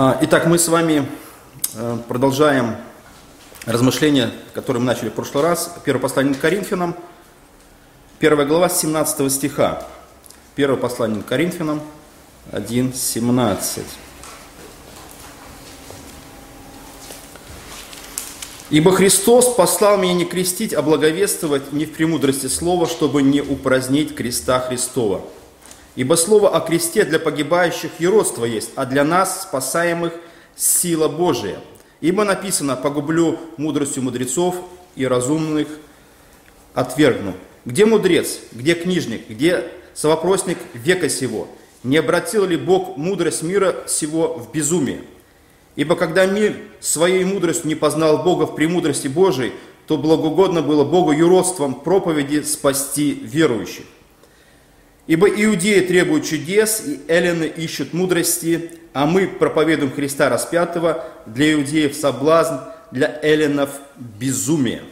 А, итак, мы с вами э, продолжаем размышления, которые мы начали в прошлый раз. Первое послание к Коринфянам, первая глава 17 стиха. Первое послание к Коринфянам 1.17. Ибо Христос послал меня не крестить, а благовествовать не в премудрости слова, чтобы не упразднить креста Христова. Ибо слово о кресте для погибающих еродство есть, а для нас, спасаемых, сила Божия. Ибо написано, погублю мудростью мудрецов и разумных отвергну. Где мудрец, где книжник, где совопросник века сего? Не обратил ли Бог мудрость мира сего в безумие? Ибо когда мир своей мудростью не познал Бога в премудрости Божией, то благоугодно было Богу юродством проповеди спасти верующих. Ибо иудеи требуют чудес, и эллины ищут мудрости, а мы проповедуем Христа распятого, для иудеев соблазн, для эллинов безумие.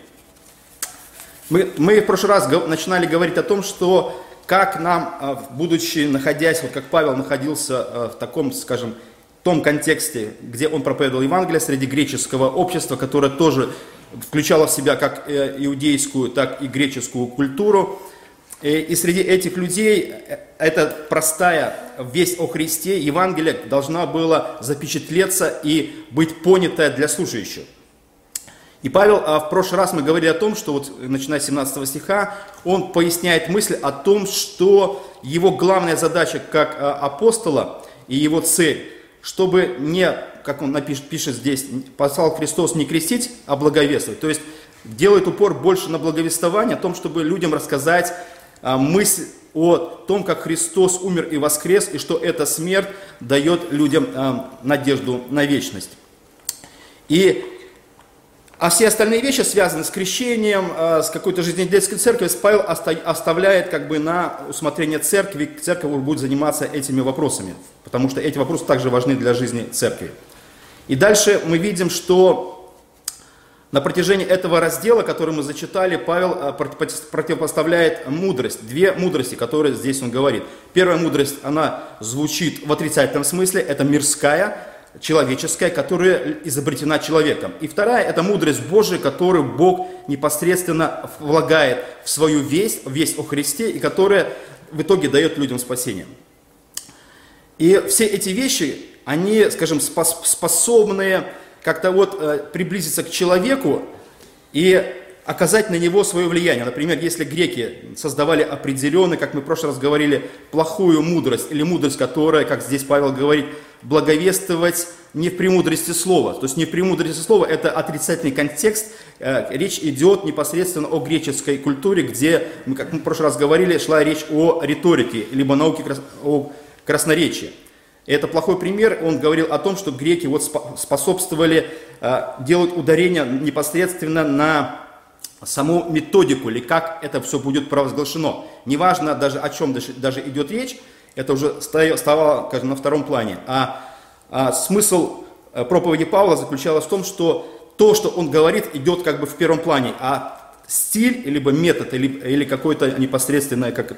Мы, мы в прошлый раз начинали говорить о том, что как нам, а, будучи находясь, вот как Павел находился а, в таком, скажем, том контексте, где он проповедовал Евангелие среди греческого общества, которое тоже включало в себя как э, иудейскую, так и греческую культуру. И среди этих людей э, эта простая весть о Христе, Евангелие, должна была запечатлеться и быть понятая для слушающих. И Павел, а в прошлый раз мы говорили о том, что вот начиная с 17 стиха, он поясняет мысль о том, что его главная задача как а, апостола и его цель чтобы не, как он напишет, пишет здесь, послал Христос не крестить, а благовествовать. То есть делает упор больше на благовествование, о том, чтобы людям рассказать мысль о том, как Христос умер и воскрес, и что эта смерть дает людям а, надежду на вечность. И а все остальные вещи, связанные с крещением, э, с какой-то жизнедельской церковью, Павел оставляет как бы на усмотрение церкви, церковь будет заниматься этими вопросами, потому что эти вопросы также важны для жизни церкви. И дальше мы видим, что на протяжении этого раздела, который мы зачитали, Павел э, противопоставляет мудрость, две мудрости, которые здесь он говорит. Первая мудрость, она звучит в отрицательном смысле, это мирская, человеческая, которая изобретена человеком. И вторая – это мудрость Божия, которую Бог непосредственно влагает в свою весть, весть о Христе, и которая в итоге дает людям спасение. И все эти вещи, они, скажем, способны как-то вот э, приблизиться к человеку и оказать на него свое влияние. Например, если греки создавали определенную, как мы в прошлый раз говорили, плохую мудрость, или мудрость, которая, как здесь Павел говорит, благовествовать не в премудрости слова. То есть не в премудрости слова, это отрицательный контекст. Э, речь идет непосредственно о греческой культуре, где, как мы в прошлый раз говорили, шла речь о риторике, либо науке о красноречии. Это плохой пример, он говорил о том, что греки вот способствовали э, делать ударение непосредственно на саму методику или как это все будет провозглашено. Неважно даже о чем даже, идет речь, это уже стало, скажем, на втором плане. А, а смысл э, проповеди Павла заключался в том, что то, что он говорит, идет как бы в первом плане, а стиль, либо метод, или, или какой-то непосредственный как,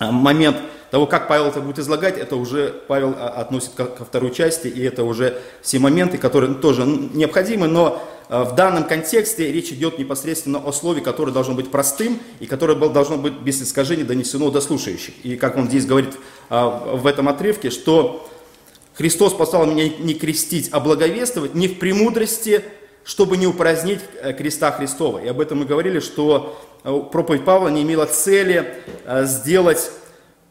э, момент того, как Павел это будет излагать, это уже Павел а, относит ко, второй части, и это уже все моменты, которые тоже необходимы, но Э, в данном контексте речь идет непосредственно о слове, которое должно быть простым и которое должно быть без искажений донесено до слушающих. И как он здесь говорит э, в этом отрывке, что Христос послал меня не крестить, а благовествовать не в премудрости, чтобы не упразднить э, креста Христова. И об этом мы говорили, что проповедь Павла не имела цели сделать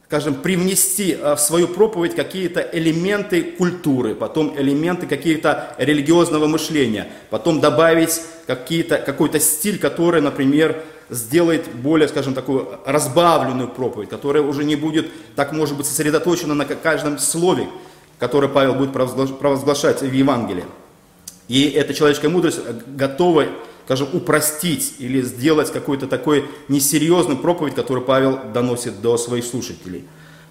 скажем, привнести э, в свою проповедь какие-то элементы культуры, потом элементы какие-то религиозного мышления, потом добавить какие-то, какой-то стиль, который, например, сделает более, скажем, такую разбавленную проповедь, которая уже не будет так, может быть, сосредоточена на каждом слове, которое Павел будет провозглашать в Евангелии. И эта человеческая мудрость готова скажем, упростить или сделать какой-то такой несерьезный проповедь, который Павел доносит до своих слушателей.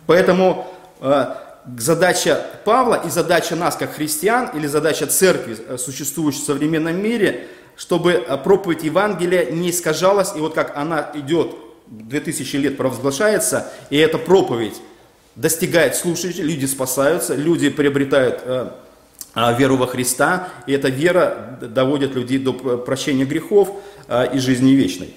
Поэтому э, задача Павла и задача нас, как христиан, или задача церкви, э, существующей в современном мире, чтобы э, проповедь Евангелия не искажалась, и вот как она идет 2000 лет провозглашается, и эта проповедь достигает слушателей, люди спасаются, люди приобретают веру во Христа, и эта вера доводит людей до прощения грехов а, и жизни вечной.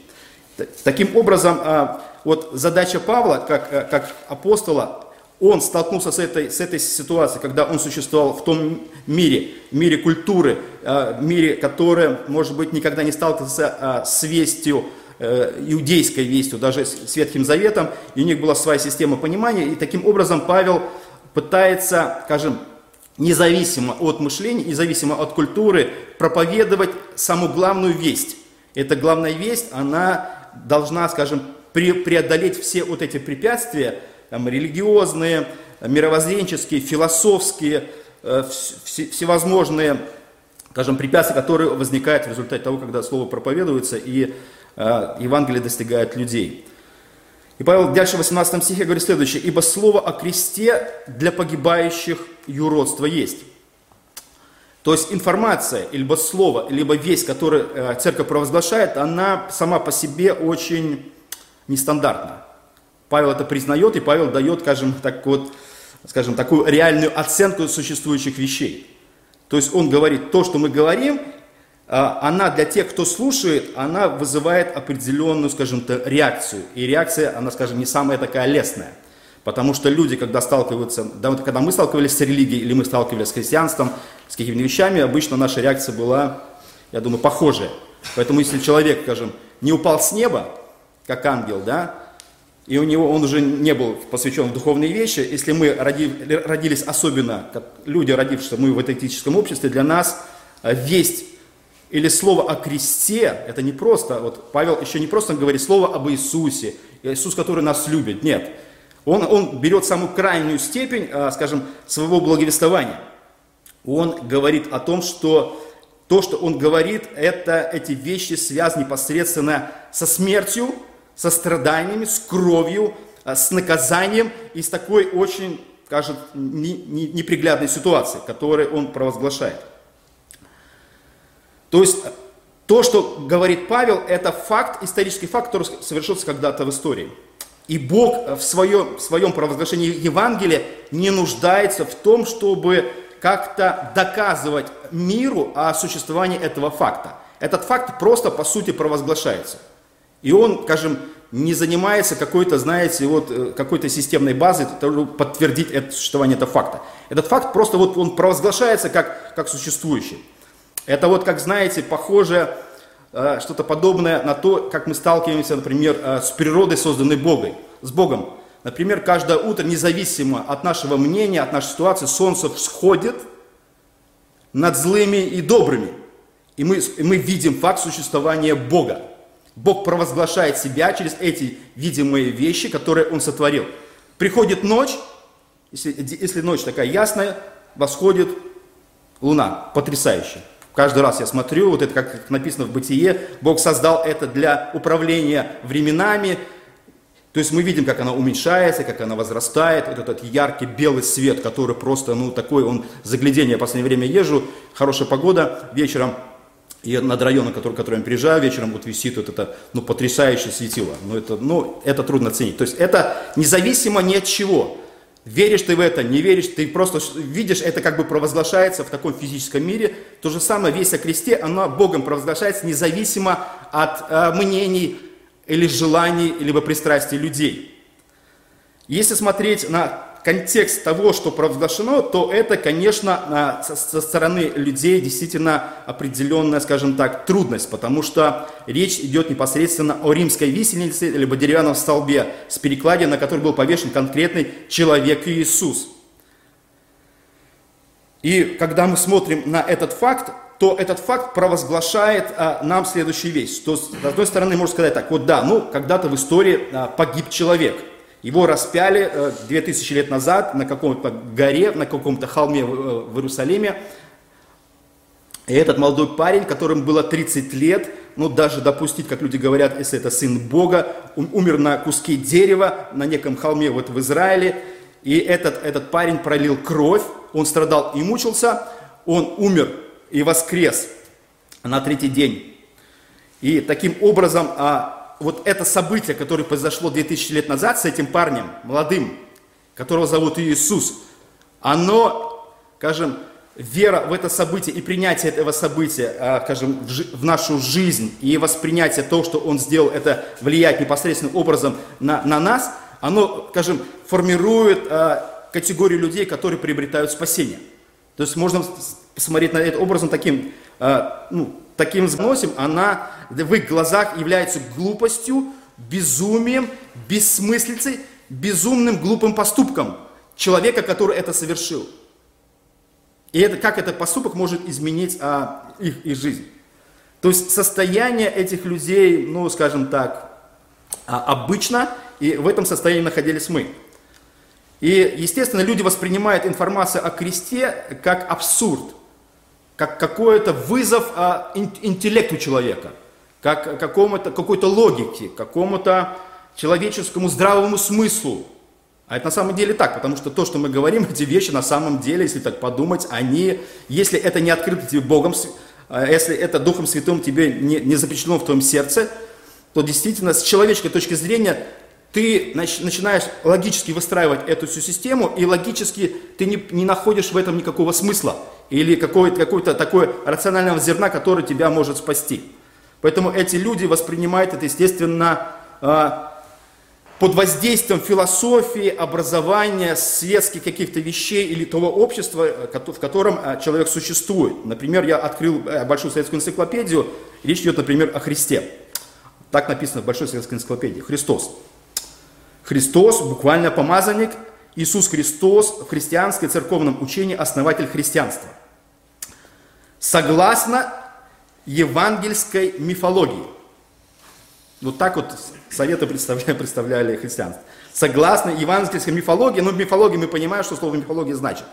Таким образом, а, вот задача Павла, как, как апостола, он столкнулся с этой, с этой ситуацией, когда он существовал в том мире, мире культуры, мире, который, может быть, никогда не сталкивался с вестью, э, иудейской вестью, даже с Ветхим Заветом, и у них была своя система понимания, и таким образом Павел пытается, скажем, независимо от мышления, независимо от культуры, проповедовать саму главную весть. Эта главная весть, она должна, скажем, преодолеть все вот эти препятствия, там, религиозные, мировоззренческие, философские, э, всевозможные, скажем, препятствия, которые возникают в результате того, когда слово проповедуется и э, Евангелие достигает людей. И Павел дальше в 18 стихе говорит следующее. «Ибо слово о кресте для погибающих юродство есть». То есть информация, либо слово, либо весть, которую э, церковь провозглашает, она сама по себе очень нестандартна. Павел это признает, и Павел дает, скажем, так вот, скажем, такую реальную оценку существующих вещей. То есть он говорит, то, что мы говорим, она для тех, кто слушает, она вызывает определенную, скажем так, реакцию. И реакция, она, скажем, не самая такая лестная. Потому что люди, когда сталкиваются, да, вот когда мы сталкивались с религией или мы сталкивались с христианством, с какими-то вещами, обычно наша реакция была, я думаю, похожая. Поэтому если человек, скажем, не упал с неба, как ангел, да, и у него он уже не был посвящен в духовные вещи, если мы роди, родились особенно, как люди, родившиеся мы в атеистическом обществе, для нас э, весть или слово о кресте, это не просто, вот Павел еще не просто говорит слово об Иисусе, Иисус, который нас любит, нет. Он, он берет самую крайнюю степень, а, скажем, своего благовествования. Он говорит о том, что то, что он говорит, это эти вещи связаны непосредственно со смертью, со страданиями, с кровью, а, с наказанием и с такой очень, скажем, неприглядной ситуацией, которую он провозглашает. То есть то, что говорит Павел, это факт, исторический факт, который совершился когда-то в истории. И Бог в своем, в своем провозглашении Евангелия не нуждается в том, чтобы как-то доказывать миру о существовании этого факта. Этот факт просто по сути провозглашается. И он, скажем, не занимается какой-то, знаете, вот э, какой-то системной базой, чтобы подтвердить это существование этого факта. Этот факт просто вот он провозглашается как, как существующий. Это вот, как знаете, похоже, э, что-то подобное на то, как мы сталкиваемся, например, э, с природой, созданной Богом, с Богом. Например, каждое утро, независимо от нашего мнения, от нашей ситуации, солнце всходит над злыми и добрыми. И мы, и мы видим факт существования Бога. Бог провозглашает себя через эти видимые вещи, которые Он сотворил. Приходит ночь, если, если ночь такая ясная, восходит луна, потрясающе. Каждый раз я смотрю, вот это как написано в Бытие, Бог создал это для управления временами. То есть мы видим, как она уменьшается, как она возрастает. Вот этот яркий белый свет, который просто, ну, такой, он заглядение. Я в последнее время езжу, хорошая погода, вечером и над районом, который, который я приезжаю, вечером вот висит вот это, ну, потрясающее светило. Ну, это, ну, это трудно оценить. То есть это независимо ни от чего. Веришь ты в это, не веришь, ты просто видишь, это как бы провозглашается в таком физическом мире. То же самое, весь о кресте, оно Богом провозглашается независимо от э, мнений или желаний, либо пристрастий людей. Если смотреть на контекст того, что провозглашено, то это, конечно, со стороны людей действительно определенная, скажем так, трудность, потому что речь идет непосредственно о римской висельнице, либо деревянном столбе с перекладиной, на который был повешен конкретный человек Иисус. И когда мы смотрим на этот факт, то этот факт провозглашает а, нам следующую вещь. То, с одной стороны, можно сказать так, вот да, ну, когда-то в истории а, погиб человек – его распяли 2000 э, лет назад на каком-то горе, на каком-то холме в Иерусалиме. И этот молодой парень, которому было 30 лет, ну даже допустить, как люди говорят, если это сын Бога, он умер на куске дерева на неком холме вот в Израиле. И этот, этот парень пролил кровь, он страдал и мучился, он умер и воскрес на третий день. И таким образом а, вот это событие, которое произошло 2000 лет назад с этим парнем, молодым, которого зовут Иисус, оно, скажем, вера в это событие и принятие этого события, а, скажем, в нашу жизнь и воспринятие того, что Он сделал, это влияет непосредственным образом на, на нас, оно, скажем, формирует а, категорию людей, которые приобретают спасение. То есть можно посмотреть на это образом таким, а, ну, таким взносим, она в их глазах является глупостью, безумием, бессмыслицей, безумным глупым поступком человека, который это совершил. И это, как этот поступок может изменить а, их, их жизнь. То есть состояние этих людей, ну, скажем так, а, обычно, и в этом состоянии находились мы. И, естественно, люди воспринимают информацию о кресте как абсурд, как какой-то вызов а, интеллекту человека, как какому-то, какой-то логике, какому-то человеческому здравому смыслу. А это на самом деле так, потому что то, что мы говорим, эти вещи на самом деле, если так подумать, они, если это не открыто тебе Богом, а если это Духом Святым тебе не, не запечатлено в твоем сердце, то действительно с человеческой точки зрения ты начинаешь логически выстраивать эту всю систему, и логически ты не, не находишь в этом никакого смысла или какое-то какое такое рационального зерна, которое тебя может спасти. Поэтому эти люди воспринимают это, естественно, а, под воздействием философии, образования, светских каких-то вещей или того общества, э, в котором э, человек существует. Например, я открыл э, Большую советскую энциклопедию, речь идет, например, о Христе. Так написано в Большой советской энциклопедии. Христос. Христос, буквально помазанник, Иисус Христос в христианской церковном учении основатель христианства. Согласно евангельской мифологии – вот так вот советы представляли, представляли христианство. Согласно евангельской мифологии, ну, мифологии мы понимаем, что слово мифология значит.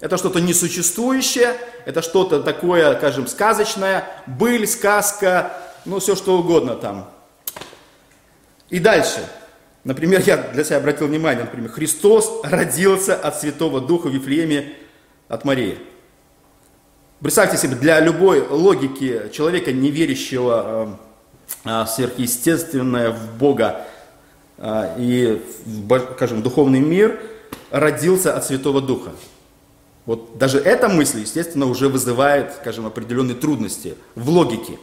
Это что-то несуществующее, это что-то такое, скажем, сказочное, быль, сказка, ну, все что угодно там. И дальше. Например, я для себя обратил внимание, например, Христос родился от Святого Духа в Вифлееме от Марии. Представьте себе, для любой логики человека, не верящего а, сверхъестественное в Бога а, и, скажем, духовный мир родился от Святого Духа. Вот даже эта мысль, естественно, уже вызывает, скажем, определенные трудности в логике.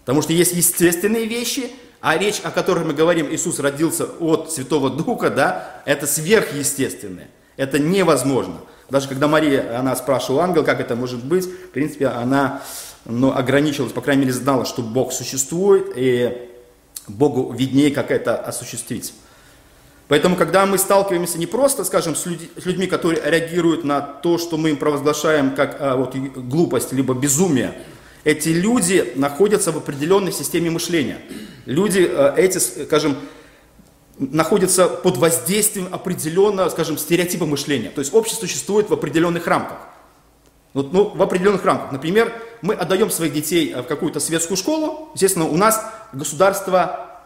Потому что есть естественные вещи, а речь, о которой мы говорим, Иисус родился от Святого Духа, да, это сверхъестественное. Это невозможно. Даже когда Мария, она спрашивала ангел, как это может быть, в принципе, она но ограничивалась, по крайней мере, знала, что Бог существует, и Богу виднее, как это осуществить. Поэтому, когда мы сталкиваемся не просто, скажем, с, людь, с людьми, которые реагируют на то, что мы им провозглашаем как а, вот, глупость, либо безумие, эти люди находятся в определенной системе мышления. Люди а, эти, скажем, находятся под воздействием определенного, скажем, стереотипа мышления. То есть общество существует в определенных рамках. Вот, ну, в определенных рамках. Например, мы отдаем своих детей э, в какую-то светскую школу, естественно, у нас государство,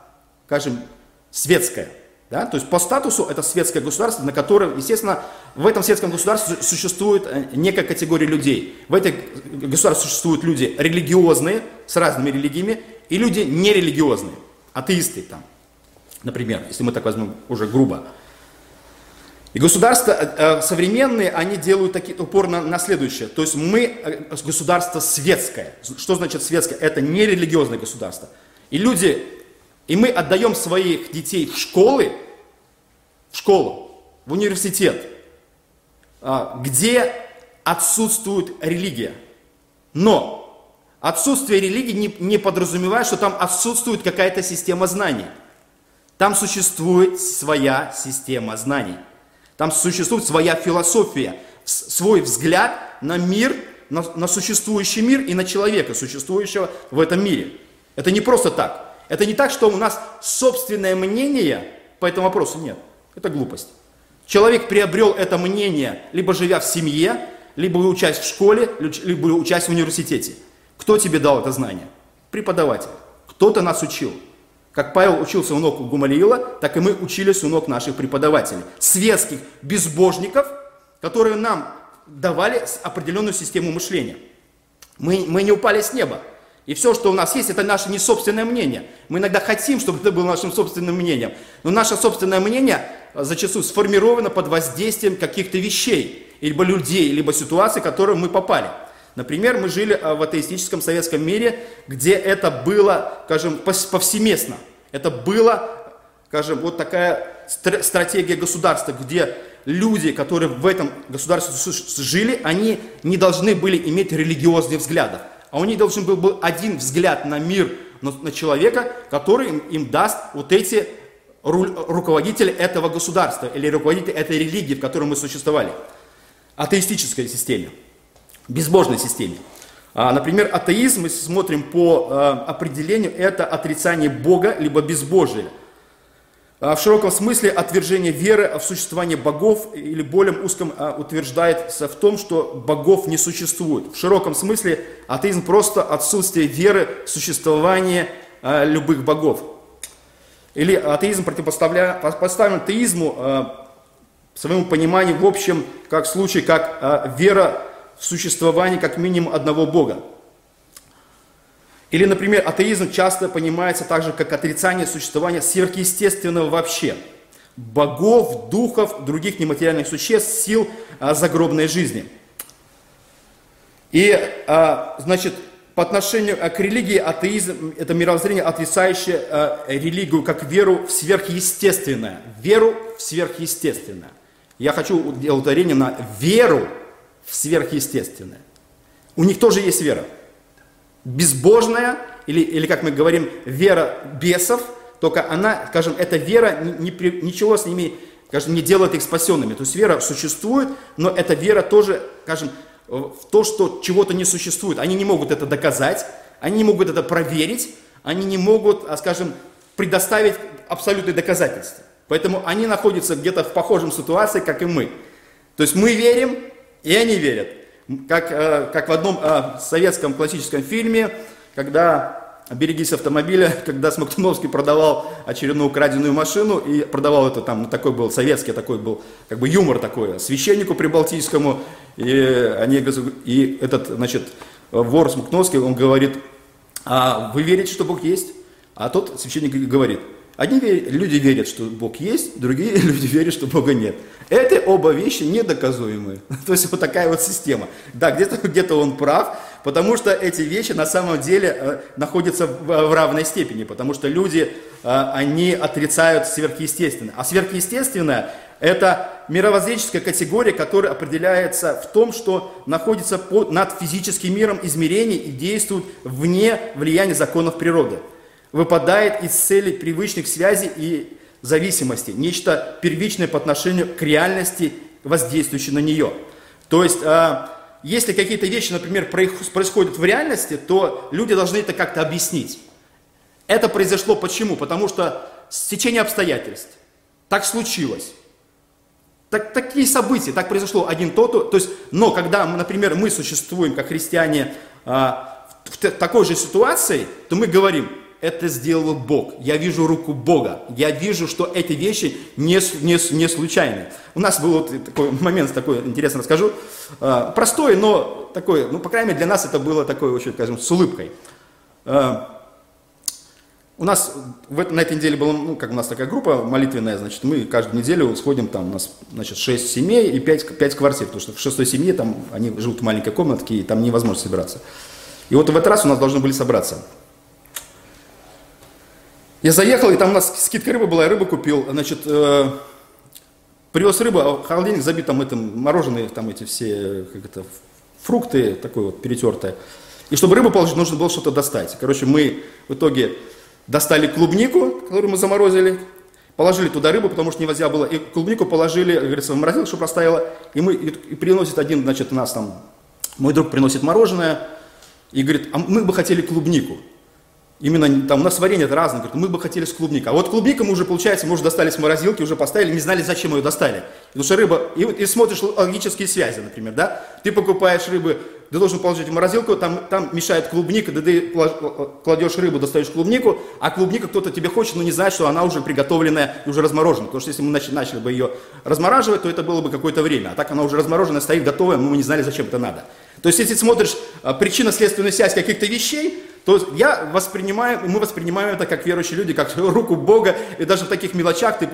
скажем, светское. Да? То есть по статусу это светское государство, на котором, естественно, в этом светском государстве существует э, некая категория людей. В этом государстве существуют люди религиозные, с разными религиями, и люди нерелигиозные, атеисты там, например, если мы так возьмем уже грубо. И государства э, э, современные, они делают такие, упор на, на следующее. То есть мы э, государство светское. Что значит светское? Это не религиозное государство. И люди, и мы отдаем своих детей в школы, в школу, в университет, а, где отсутствует религия. Но отсутствие религии не, не подразумевает, что там отсутствует какая-то система знаний. Там существует своя система знаний. Там существует своя философия, свой взгляд на мир, на, на существующий мир и на человека, существующего в этом мире. Это не просто так. Это не так, что у нас собственное мнение по этому вопросу нет. Это глупость. Человек приобрел это мнение, либо живя в семье, либо учась в школе, либо учась в университете. Кто тебе дал это знание? Преподаватель. Кто-то нас учил. Как Павел учился у ног Гумалиила, так и мы учились у ног наших преподавателей. Светских безбожников, которые нам давали определенную систему мышления. Мы, мы не упали с неба. И все, что у нас есть, это наше не собственное мнение. Мы иногда хотим, чтобы это было нашим собственным мнением. Но наше собственное мнение зачастую сформировано под воздействием каких-то вещей. либо людей, либо ситуаций, в которые мы попали. Например, мы жили а, в атеистическом советском мире, где это было, скажем, повсеместно. Это было, скажем, вот такая стратегия государства, где люди, которые в этом государстве жили, они не должны были иметь религиозных взглядов. А у них должен был, был один взгляд на мир, на, человека, который им, им даст вот эти руководители этого государства или руководители этой религии, в которой мы существовали. Атеистической системе, безбожной системе. А, например, атеизм, если смотрим по а, определению, это отрицание Бога либо безбожия. А, в широком смысле отвержение веры в существование богов или более узком утверждается в том, что богов не существует. В широком смысле атеизм просто отсутствие веры в существование любых богов. Или атеизм противопоставлен атеизму своему пониманию в общем, как случай, как вера в как минимум одного бога. Или, например, атеизм часто понимается также как отрицание существования сверхъестественного вообще. Богов, духов, других нематериальных существ, сил а, загробной жизни. И, а, значит, по отношению к религии атеизм – это мировоззрение, отрицающее а, религию как веру в сверхъестественное. Веру в сверхъестественное. Я хочу ударение на веру в сверхъестественное. У них тоже есть вера – безбожная, или, или как мы говорим, вера бесов, только она, скажем, эта вера не, не, ничего с ними, скажем, не делает их спасенными. То есть вера существует, но эта вера тоже, скажем, в то, что чего-то не существует. Они не могут это доказать, они не могут это проверить, они не могут, а, скажем, предоставить абсолютные доказательства. Поэтому они находятся где-то в похожем ситуации, как и мы. То есть мы верим, и они верят. Как, э, как в одном э, советском классическом фильме, когда «Берегись автомобиля», когда Смоктуновский продавал очередную украденную машину и продавал это там, ну, такой был советский, такой был как бы юмор такой, священнику прибалтийскому, и, они, и этот, значит, вор Смоктуновский, он говорит, а вы верите, что Бог есть? А тот священник говорит, Одни люди верят, что Бог есть, другие люди верят, что Бога нет. Это оба вещи недоказуемые. То есть вот такая вот система. Да, где-то где он прав, потому что эти вещи на самом деле э, находятся в, равной степени, потому что люди, э, они отрицают сверхъестественное. А сверхъестественное – это мировоззренческая категория, которая определяется в том, что находится под, над физическим миром измерений и действует вне влияния законов природы выпадает из цели привычных связей и зависимости, нечто первичное по отношению к реальности, воздействующей на нее. То есть, а, если какие-то вещи, например, происходят в реальности, то люди должны это как-то объяснить. Это произошло почему? Потому что стечение обстоятельств. Так случилось. Так, такие события, так произошло один то, то, есть, но когда, например, мы существуем как христиане а, в такой же ситуации, то мы говорим, это сделал Бог. Я вижу руку Бога. Я вижу, что эти вещи не, не, не случайны. У нас был вот такой момент, такой интересно расскажу. А, простой, но такой, ну, по крайней мере, для нас это было такое очень, скажем, с улыбкой. А, у нас в, на этой неделе была, ну, как у нас такая группа молитвенная, значит, мы каждую неделю сходим, там у нас, значит, 6 семей и 5, 5 квартир, потому что в шестой семье там они живут в маленькой комнатке, и там невозможно собираться. И вот в этот раз у нас должны были собраться. Я заехал, и там у нас скидка рыбы была, я рыбу купил, значит, э, привез рыбу, а холодильник забит там этим, мороженые, там эти все, как это, фрукты, такое вот перетертое. И чтобы рыбу положить, нужно было что-то достать. Короче, мы в итоге достали клубнику, которую мы заморозили, положили туда рыбу, потому что нельзя было, и клубнику положили, говорится, в морозилку, чтобы растаяла, и мы, и приносит один, значит, нас там, мой друг приносит мороженое, и говорит, а мы бы хотели клубнику. Именно там у нас варенье это разное, говорит, мы бы хотели с клубникой. А вот клубника мы уже, получается, мы уже достали с морозилки, уже поставили, не знали, зачем ее достали. Потому что рыба, и, и смотришь логические связи, например, да? Ты покупаешь рыбы, ты должен положить в морозилку, там, там мешает клубника, да ты кладешь рыбу, достаешь клубнику, а клубника кто-то тебе хочет, но не знает, что она уже приготовленная и уже разморожена. Потому что если мы начали, начали бы ее размораживать, то это было бы какое-то время. А так она уже размороженная, стоит готовая, мы не знали, зачем это надо. То есть, если смотришь а, причинно-следственную связь каких-то вещей, то я воспринимаю, мы воспринимаем это как верующие люди, как руку Бога, и даже в таких мелочах ты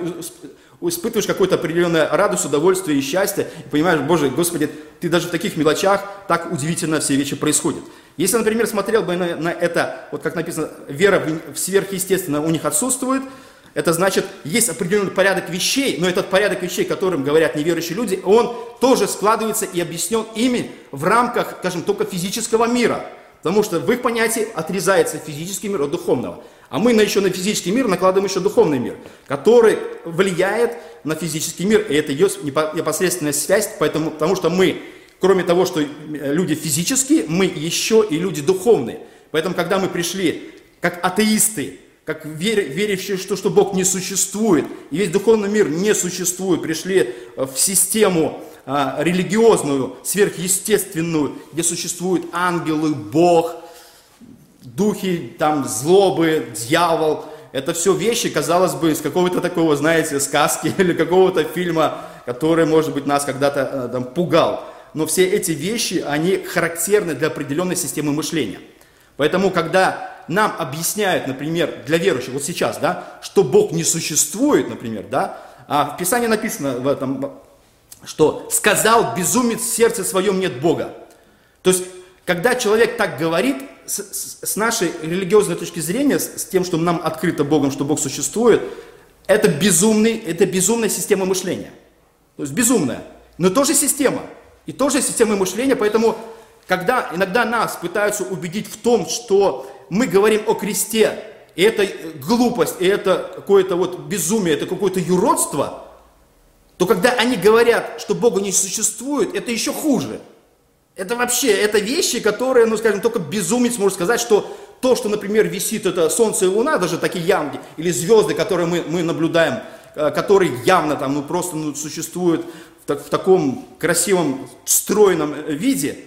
испытываешь какое-то определенное радость, удовольствие и счастье, и понимаешь, Боже, Господи, Ты даже в таких мелочах так удивительно все вещи происходят. Если, например, смотрел бы на, на это, вот как написано, вера в, в сверхъестественное у них отсутствует, это значит, есть определенный порядок вещей, но этот порядок вещей, которым говорят неверующие люди, он тоже складывается и объяснен ими в рамках, скажем, только физического мира. Потому что в их понятии отрезается физический мир от духовного. А мы еще на физический мир накладываем еще духовный мир, который влияет на физический мир. И это ее непосредственная связь, поэтому, потому что мы, кроме того, что люди физические, мы еще и люди духовные. Поэтому, когда мы пришли как атеисты, как верящие, что, что Бог не существует, и весь духовный мир не существует, пришли в систему а, религиозную, сверхъестественную, где существуют ангелы, Бог – духи, там, злобы, дьявол. Это все вещи, казалось бы, из какого-то такого, знаете, сказки или какого-то фильма, который, может быть, нас когда-то э, там, пугал. Но все эти вещи, они характерны для определенной системы мышления. Поэтому, когда нам объясняют, например, для верующих, вот сейчас, да, что Бог не существует, например, да, а в Писании написано в этом, что «сказал безумец в сердце своем нет Бога». То есть, когда человек так говорит, с, с нашей религиозной точки зрения, с, с тем, что нам открыто Богом, что Бог существует, это, безумный, это безумная система мышления. То есть безумная, но тоже система. И тоже система мышления, поэтому, когда иногда нас пытаются убедить в том, что мы говорим о кресте, и это глупость, и это какое-то вот безумие, это какое-то юродство, то когда они говорят, что Бога не существует, это еще хуже – это вообще, это вещи, которые, ну скажем, только безумец может сказать, что то, что, например, висит, это Солнце и Луна, даже такие ямки, или звезды, которые мы, мы наблюдаем, э, которые явно там, ну просто ну, существуют в, так, в таком красивом, стройном э, виде,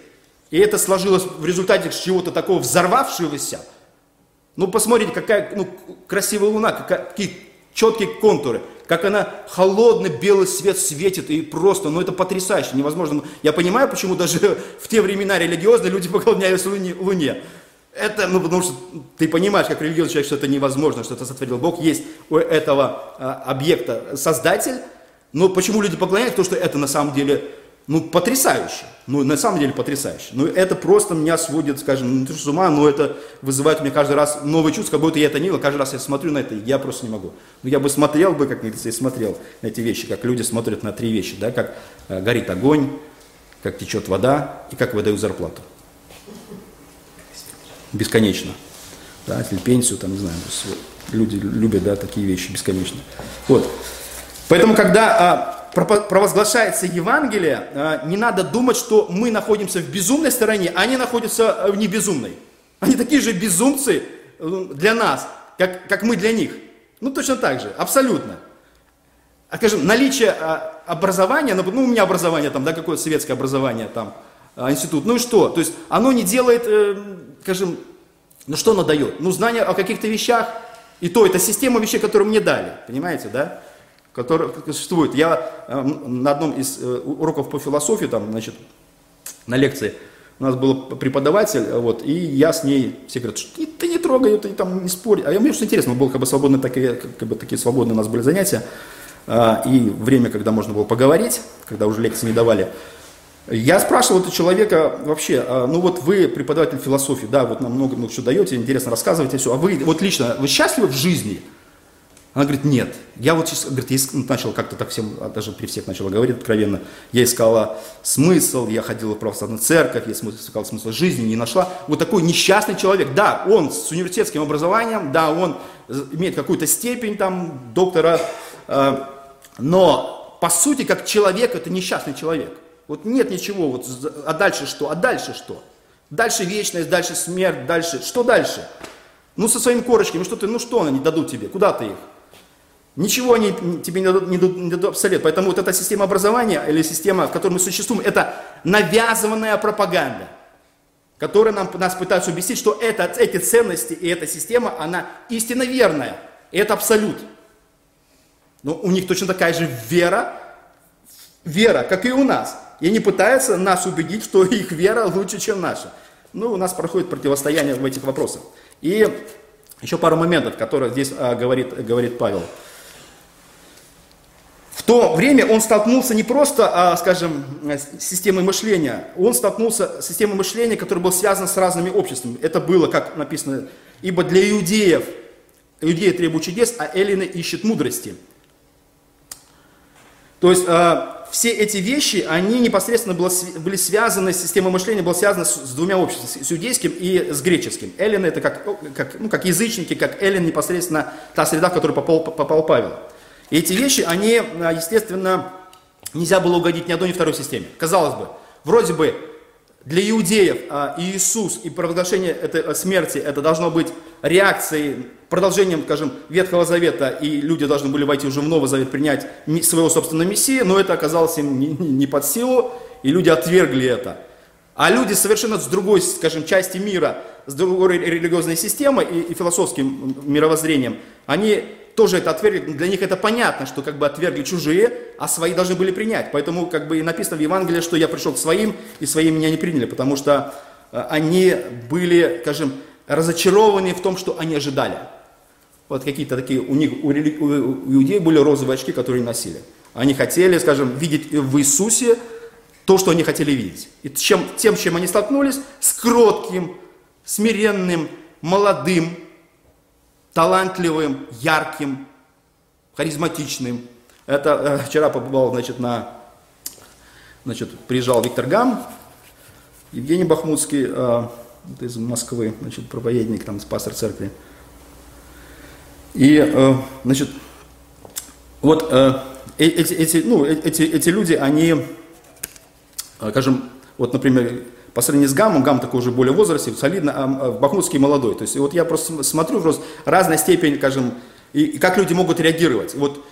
и это сложилось в результате чего-то такого взорвавшегося, ну посмотрите, какая ну, красивая Луна, какие четкие контуры как она холодный белый свет светит, и просто, ну это потрясающе, невозможно. Я понимаю, почему даже в те времена религиозные люди поклонялись Луне. луне. Это, ну, потому что ты понимаешь, как религиозный человек, что это невозможно, что это сотворил Бог. Есть у этого а, объекта создатель, но почему люди поклоняются? Потому что это на самом деле ну, потрясающе. Ну, на самом деле потрясающе. Ну, это просто меня сводит, скажем, не то, что с ума, но это вызывает у меня каждый раз новые чувства, как будто я это не видел. Каждый раз я смотрю на это, я просто не могу. Ну, я бы смотрел бы, как говорится, и смотрел на эти вещи, как люди смотрят на три вещи, да, как э, горит огонь, как течет вода и как выдают зарплату. Бесконечно. Да, или пенсию, там, не знаю, люди любят, да, такие вещи бесконечно. Вот. Поэтому, когда а, провозглашается Евангелие, а, не надо думать, что мы находимся в безумной стороне, а они находятся в небезумной. Они такие же безумцы э, для нас, как, как мы для них. Ну, точно так же, абсолютно. А, скажем, наличие а, образования, ну, ну, у меня образование там, да, какое-то советское образование там, институт, ну и что? То есть оно не делает, э, скажем, ну что оно дает? Ну, знание о каких-то вещах, и то, это система вещей, которые мне дали, понимаете, да? Которые существуют. Я э, на одном из э, уроков по философии, там, значит, на лекции, у нас был преподаватель, вот, и я с ней, все говорят, что ты не трогай, ты там не спорь. А я, мне что интересно, было как бы свободные, такие, как бы такие свободные у нас были занятия, а, и время, когда можно было поговорить, когда уже лекции не давали. Я спрашивал этого человека вообще, а, ну вот вы преподаватель философии, да, вот нам много, много что даете, интересно рассказываете, все, а вы вот лично, вы счастливы в жизни? Она говорит, нет. Я вот сейчас, говорит, иск, начал как-то так всем, а даже при всех начала говорить откровенно. Я искала смысл, я ходила в православную церковь, я искала смысл жизни, не нашла. Вот такой несчастный человек. Да, он с университетским образованием, да, он имеет какую-то степень там доктора, э, но по сути, как человек, это несчастный человек. Вот нет ничего, вот, а дальше что? А дальше что? Дальше вечность, дальше смерть, дальше, что дальше? Ну, со своими корочками, что ты, ну что они дадут тебе, куда ты их? Ничего они тебе не дадут, не дадут, не. Поэтому вот эта система образования или система, в которой мы существуем, это навязанная пропаганда, которая нам, нас пытается объяснить, что это, эти ценности и эта система, она истинно верная. И это абсолют. Но у них точно такая же вера, вера, как и у нас. И они пытаются нас убедить, что их вера лучше, чем наша. Ну, у нас проходит противостояние в этих вопросах. И еще пару моментов, которые здесь а, говорит, говорит Павел. То время он столкнулся не просто, а, скажем, с системой мышления, он столкнулся с системой мышления, которая была связана с разными обществами. Это было, как написано, ибо для иудеев, иудеи требуют чудес, а эллины ищут мудрости. То есть а, все эти вещи, они непосредственно были связаны, система мышления была связана с, с двумя обществами, с иудейским и с греческим. Эллины это как, как, ну, как язычники, как эллин непосредственно та среда, в которую попал, попал Павел. И эти вещи, они, а, естественно, нельзя было угодить ни одной, ни второй системе. Казалось бы, вроде бы для иудеев а, Иисус и провозглашение этой а, смерти, это должно быть реакцией, продолжением, скажем, Ветхого Завета, и люди должны были войти уже в Новый Завет, принять своего собственного Мессия, но это оказалось им не, не под силу, и люди отвергли это. А люди совершенно с другой, скажем, части мира, с другой религиозной системой и, и философским мировоззрением, они тоже это отвергли, для них это понятно, что как бы отвергли чужие, а свои должны были принять. Поэтому как бы и написано в Евангелии, что я пришел к своим, и свои меня не приняли, потому что э, они были, скажем, разочарованы в том, что они ожидали. Вот какие-то такие, у них, у иудеев были розовые очки, которые носили. Они хотели, скажем, видеть в Иисусе то, что они хотели видеть. И чем, тем, чем они столкнулись, с кротким, смиренным, молодым, талантливым, ярким, харизматичным. Это э, вчера побывал, значит, на, значит, приезжал Виктор Гам, Евгений Бахмутский э, из Москвы, значит, проповедник, там, пастор церкви. И, э, значит, вот э, э эти, эти, ну, э, эти, эти люди, они, э, скажем, вот, например, по сравнению с Гамом, Гам такой уже более возрасте, солидно, а, Бахмутский молодой. То есть вот я просто смотрю просто разная степень, скажем, и, и как люди могут реагировать. Вот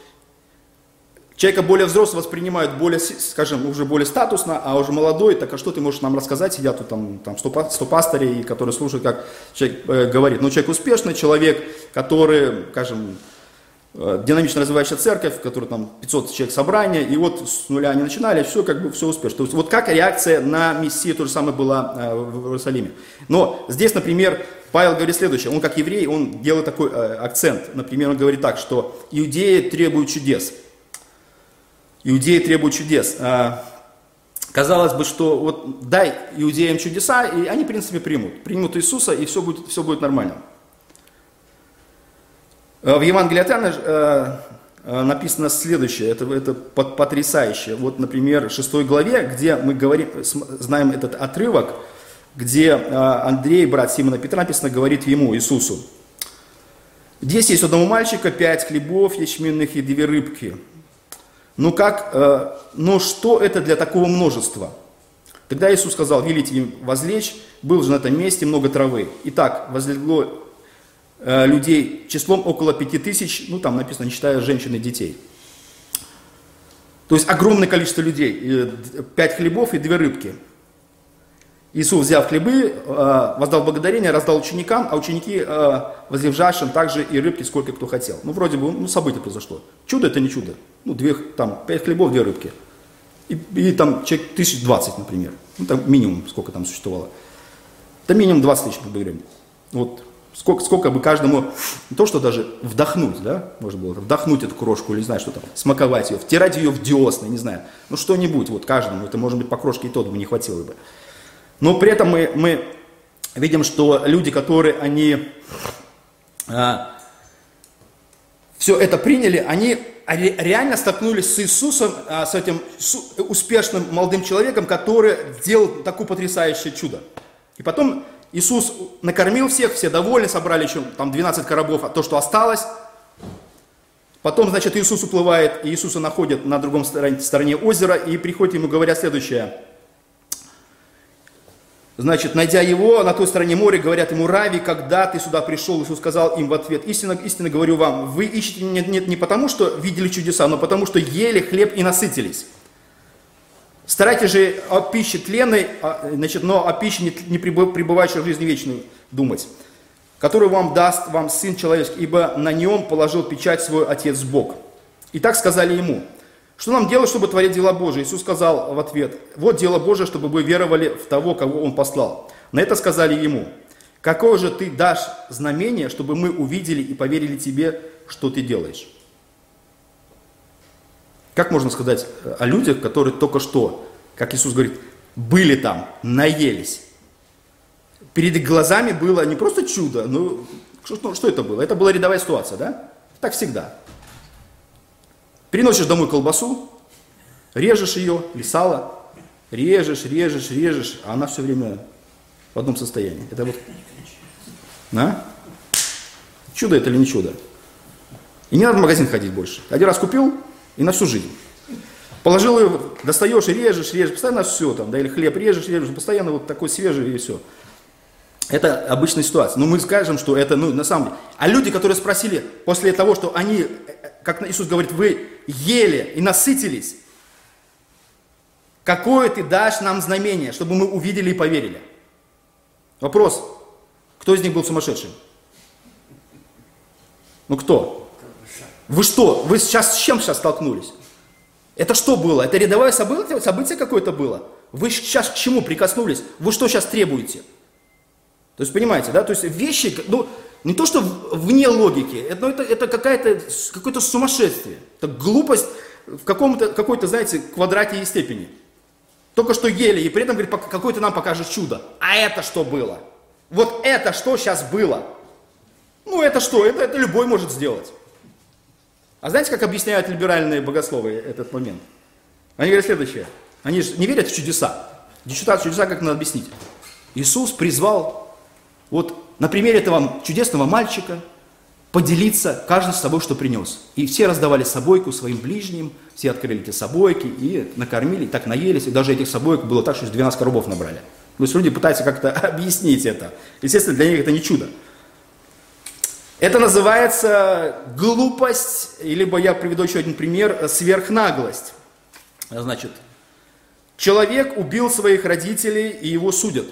человека более взрослого воспринимают более, скажем, уже более статусно, а уже молодой, так а что ты можешь нам рассказать? Сидят тут там, там 100, 100 пастырей, которые слушают, как человек э, говорит. Ну, человек успешный, человек, который, скажем, динамично развивающая церковь, в которой там 500 человек собрания, и вот с нуля они начинали, все как бы все успешно. То есть вот как реакция на Мессию то же самое была э, в Иерусалиме. Но здесь, например, Павел говорит следующее, он как еврей, он делает такой э, акцент. Например, он говорит так, что иудеи требуют чудес. Иудеи требуют чудес. Казалось бы, что вот дай иудеям чудеса, и они, в принципе, примут. Примут Иисуса, и все будет, все будет нормально. Э, в Евангелии от Иоанна э, э, написано следующее, это, это потрясающе. Вот, например, в 6 главе, где мы говорим, знаем этот отрывок, где Андрей, брат Симона Петра, написано, говорит ему, Иисусу, «Здесь есть у одного мальчика пять хлебов ячменных и две рыбки. Ну как, но что это для такого множества?» Тогда Иисус сказал, велите им возлечь, был же на этом месте много травы. Итак, возлегло людей числом около пяти тысяч, ну там написано, не считая женщин и детей. То есть огромное количество людей, пять хлебов и две рыбки. Иисус, взяв хлебы, э, воздал благодарение, раздал ученикам, а ученики, э, возлежавшим, также и рыбки, сколько кто хотел. Ну, вроде бы, ну, событие произошло. Чудо это не чудо. Ну, две, там, пять хлебов, две рыбки. И, и там человек тысяч двадцать, например. Ну, там минимум, сколько там существовало. Это минимум 20 тысяч, мы говорим. Вот Сколько, сколько бы каждому, не то что даже вдохнуть, да, можно было вдохнуть эту крошку, или не знаю, что там, смаковать ее, втирать ее в десны, не знаю, ну что-нибудь, вот каждому, это может быть по крошке и то бы не хватило бы. Но при этом мы, мы видим, что люди, которые, они а, все это приняли, они реально столкнулись с Иисусом, а, с этим успешным молодым человеком, который сделал такое потрясающее чудо. И потом Иисус накормил всех, все довольны, собрали еще там 12 коробов, а то, что осталось. Потом, значит, Иисус уплывает, и Иисуса находят на другом стороне, стороне озера, и приходят ему, говорят следующее. Значит, найдя его на той стороне моря, говорят ему, Рави, когда ты сюда пришел? Иисус сказал им в ответ, истинно, истинно говорю вам, вы ищете меня не, не потому, что видели чудеса, но потому, что ели хлеб и насытились. Старайтесь же о пище тленной, а, значит, но о пище не, не пребывающей в жизни вечной думать, которую вам даст вам Сын Человеческий, ибо на нем положил печать свой Отец Бог. И так сказали ему, что нам делать, чтобы творить дела Божии? Иисус сказал в ответ, вот дело Божие, чтобы вы веровали в того, кого Он послал. На это сказали ему, какое же ты дашь знамение, чтобы мы увидели и поверили тебе, что ты делаешь? Как можно сказать о людях, которые только что, как Иисус говорит, были там, наелись. Перед их глазами было не просто чудо, ну что, что это было? Это была рядовая ситуация, да? Так всегда. Приносишь домой колбасу, режешь ее, или сало, режешь, режешь, режешь, а она все время в одном состоянии. Это вот... А? Чудо это или не чудо? И не надо в магазин ходить больше. Один раз купил и на всю жизнь. Положил ее, достаешь и режешь, режешь, постоянно все там, да, или хлеб режешь, режешь, постоянно вот такой свежий и все. Это обычная ситуация. Но мы скажем, что это, ну, на самом деле. А люди, которые спросили после того, что они, как Иисус говорит, вы ели и насытились, какое ты дашь нам знамение, чтобы мы увидели и поверили? Вопрос, кто из них был сумасшедшим? Ну кто? Вы что? Вы сейчас с чем сейчас столкнулись? Это что было? Это рядовое событие, событие какое-то было? Вы сейчас к чему прикоснулись? Вы что сейчас требуете? То есть, понимаете, да? То есть вещи, ну, не то, что вне логики, это, ну, это, это какая-то, какое-то сумасшествие. Это глупость в каком-то, какой-то, знаете, квадрате и степени. Только что ели, и при этом, говорит, какое то нам покажешь чудо. А это что было? Вот это что сейчас было? Ну, это что? Это, это любой может сделать. А знаете, как объясняют либеральные богословы этот момент? Они говорят следующее. Они же не верят в чудеса. Чудеса, чудеса как надо объяснить? Иисус призвал, вот на примере этого чудесного мальчика, поделиться каждый с собой, что принес. И все раздавали собойку своим ближним, все открыли эти собойки и накормили, и так наелись, и даже этих собоек было так, что 12 коробов набрали. То есть люди пытаются как-то объяснить это. Естественно, для них это не чудо. Это называется глупость, либо я приведу еще один пример, сверхнаглость. Значит, человек убил своих родителей, и его судят.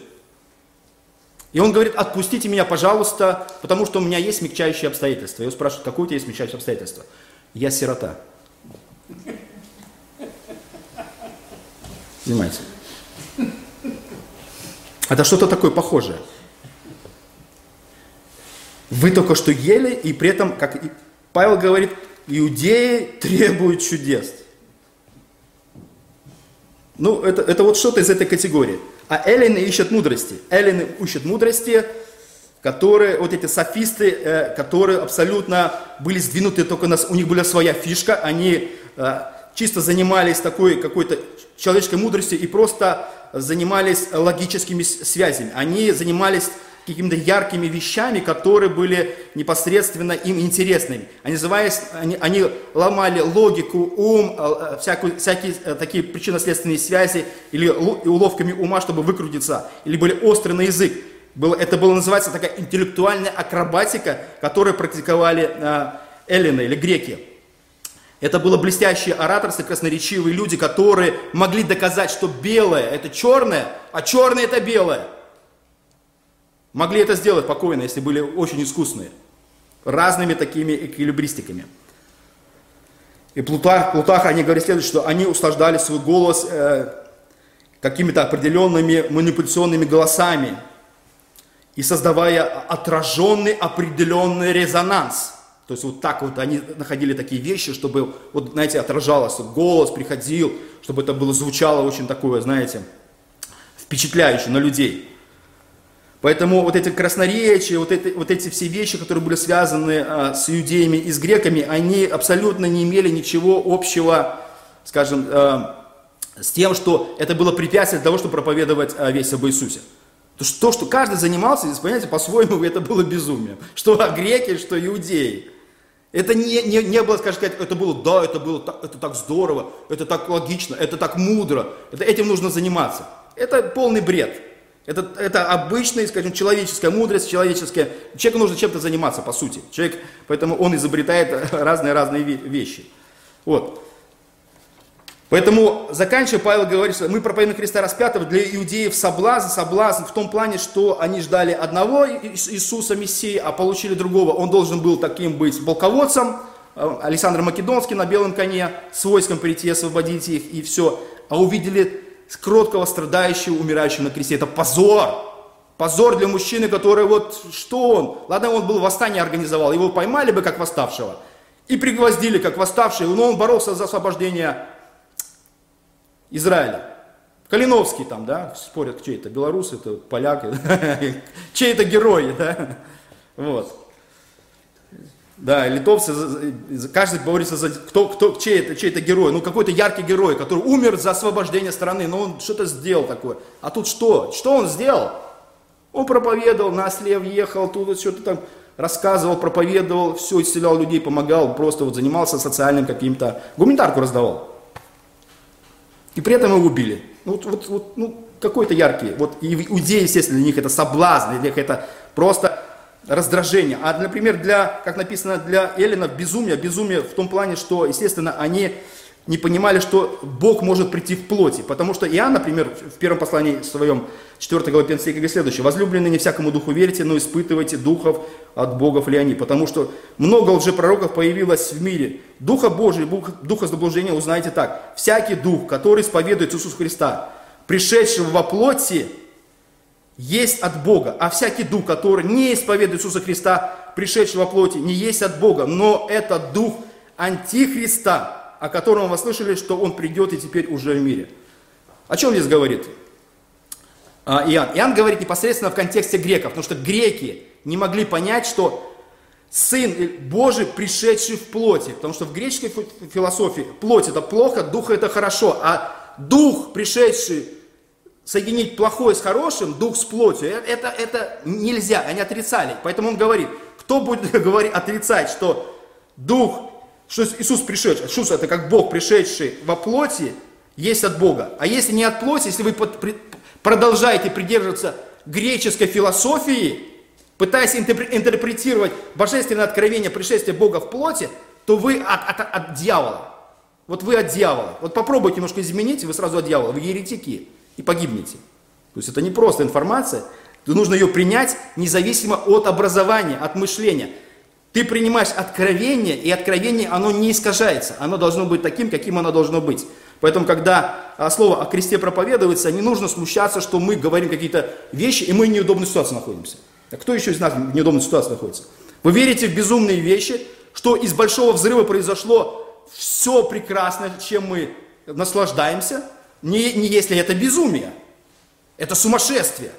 И он говорит, отпустите меня, пожалуйста, потому что у меня есть смягчающие обстоятельства. Его спрашиваю, какое у тебя есть смягчающие обстоятельства? Я сирота. Понимаете? Это что-то такое похожее. Вы только что ели, и при этом, как Павел говорит, иудеи требуют чудес. Ну, это, это вот что-то из этой категории. А эллины ищут мудрости. Эллины ищут мудрости, которые, вот эти софисты, э, которые абсолютно были сдвинуты, только нас, у них была своя фишка, они э, чисто занимались такой какой-то человеческой мудростью и просто занимались логическими связями. Они занимались какими-то яркими вещами, которые были непосредственно им интересными. Они, называясь, они, они ломали логику, ум, э, э, всякую, всякие э, такие причинно-следственные связи или уловками ума, чтобы выкрутиться, или были острые на язык. Было, это было называется такая интеллектуальная акробатика, которую практиковали э, эллины или греки. Это было блестящие ораторы, красноречивые люди, которые могли доказать, что белое это черное, а черное это белое. Могли это сделать спокойно, если были очень искусные. Разными такими эквилибристиками. И Плутах, Плутах они говорят следующее, что они услаждали свой голос э, какими-то определенными манипуляционными голосами и создавая отраженный определенный резонанс. То есть вот так вот они находили такие вещи, чтобы, вот знаете, отражалось, голос приходил, чтобы это было звучало очень такое, знаете, впечатляюще на людей. Поэтому вот эти красноречия, вот, это, вот эти все вещи, которые были связаны а, с иудеями и с греками, они абсолютно не имели ничего общего, скажем, а, с тем, что это было препятствие для того, чтобы проповедовать а, весть об Иисусе. То, что, то, что каждый занимался, здесь, понимаете, по-своему это было безумием. Что греки, что иудеи. Это не, не, не было, скажем сказать, это было, да, это было, это так здорово, это так логично, это так мудро. Это, этим нужно заниматься. Это полный бред. Это, это обычная, скажем, человеческая мудрость, человеческая. Человеку нужно чем-то заниматься, по сути. Человек, поэтому он изобретает разные-разные вещи. Вот. Поэтому, заканчивая, Павел говорит, что мы проповедуем Христа распятого для иудеев соблазн, соблазн в том плане, что они ждали одного Иисуса Мессии, а получили другого. Он должен был таким быть полководцем, э, Александр Македонский на белом коне, с войском прийти, освободить их и все. А увидели кроткого, страдающего, умирающего на кресте. Это позор. Позор для мужчины, который вот, что он? Ладно, он был восстание организовал, его поймали бы как восставшего. И пригвоздили, как восставший, но он боролся за освобождение Израиля. Калиновский там, да, спорят, чей это, белорус, это поляк, чей это герой, да, вот. Да, литовцы, каждый борется за, кто, кто, чей это, чей это герой, ну какой-то яркий герой, который умер за освобождение страны, но он что-то сделал такое. А тут что? Что он сделал? Он проповедовал, на осле въехал, тут что-то там рассказывал, проповедовал, все, исцелял людей, помогал, просто вот занимался социальным каким-то, гуманитарку раздавал. И при этом его убили. Ну, вот, вот, вот ну, какой-то яркий. Вот иудеи, естественно, для них это соблазн, для них это просто раздражение. А, например, для, как написано, для эллинов безумие, безумие в том плане, что, естественно, они не понимали, что Бог может прийти в плоти. Потому что Иоанн, например, в первом послании своем, 4 главе 15 говорит следующее. «Возлюбленные, не всякому духу верите, но испытывайте духов, от богов ли они». Потому что много лжепророков появилось в мире. Духа Божия, духа заблуждения узнаете так. «Всякий дух, который исповедует Иисуса Христа, пришедшего во плоти, есть от Бога, а всякий дух, который не исповедует Иисуса Христа, пришедшего во плоти, не есть от Бога, но это дух антихриста, о котором вы слышали, что он придет и теперь уже в мире. О чем здесь говорит а, Иоанн? Иоанн говорит непосредственно в контексте греков, потому что греки не могли понять, что Сын Божий, пришедший в плоти. Потому что в греческой философии плоть это плохо, дух это хорошо. А дух, пришедший соединить плохое с хорошим, дух с плотью, э, это, это нельзя, они отрицали. Поэтому он говорит, кто будет говорить, отрицать, что дух что Иисус пришедший, Иисус это как Бог, пришедший во плоти, есть от Бога. А если не от плоти, если вы под, при, продолжаете придерживаться греческой философии, пытаясь интерпретировать божественное откровение пришествия Бога в плоти, то вы от, от, от дьявола. Вот вы от дьявола. Вот попробуйте немножко изменить, и вы сразу от дьявола. Вы еретики и погибнете. То есть это не просто информация, нужно ее принять независимо от образования, от мышления. Ты принимаешь откровение, и откровение, оно не искажается. Оно должно быть таким, каким оно должно быть. Поэтому, когда а, слово о кресте проповедуется, не нужно смущаться, что мы говорим какие-то вещи, и мы в неудобной ситуации находимся. А кто еще из нас в неудобной ситуации находится? Вы верите в безумные вещи, что из большого взрыва произошло все прекрасно, чем мы наслаждаемся, не, не если это безумие. Это сумасшествие.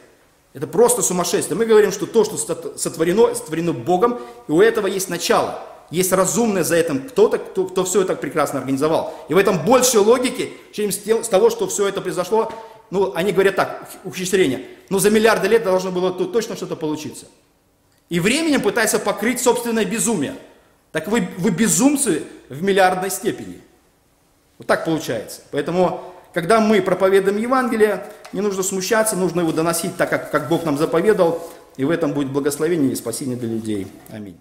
Это просто сумасшествие. Мы говорим, что то, что сотворено, сотворено Богом, и у этого есть начало. Есть разумное за этим кто-то, кто, кто все это прекрасно организовал. И в этом больше логики, чем с того, что все это произошло. Ну, они говорят так, ухищрение. Ну, за миллиарды лет должно было точно что-то получиться. И временем пытается покрыть собственное безумие. Так вы, вы безумцы в миллиардной степени. Вот так получается. Поэтому когда мы проповедуем Евангелие, не нужно смущаться, нужно его доносить так, как, как Бог нам заповедал, и в этом будет благословение и спасение для людей. Аминь.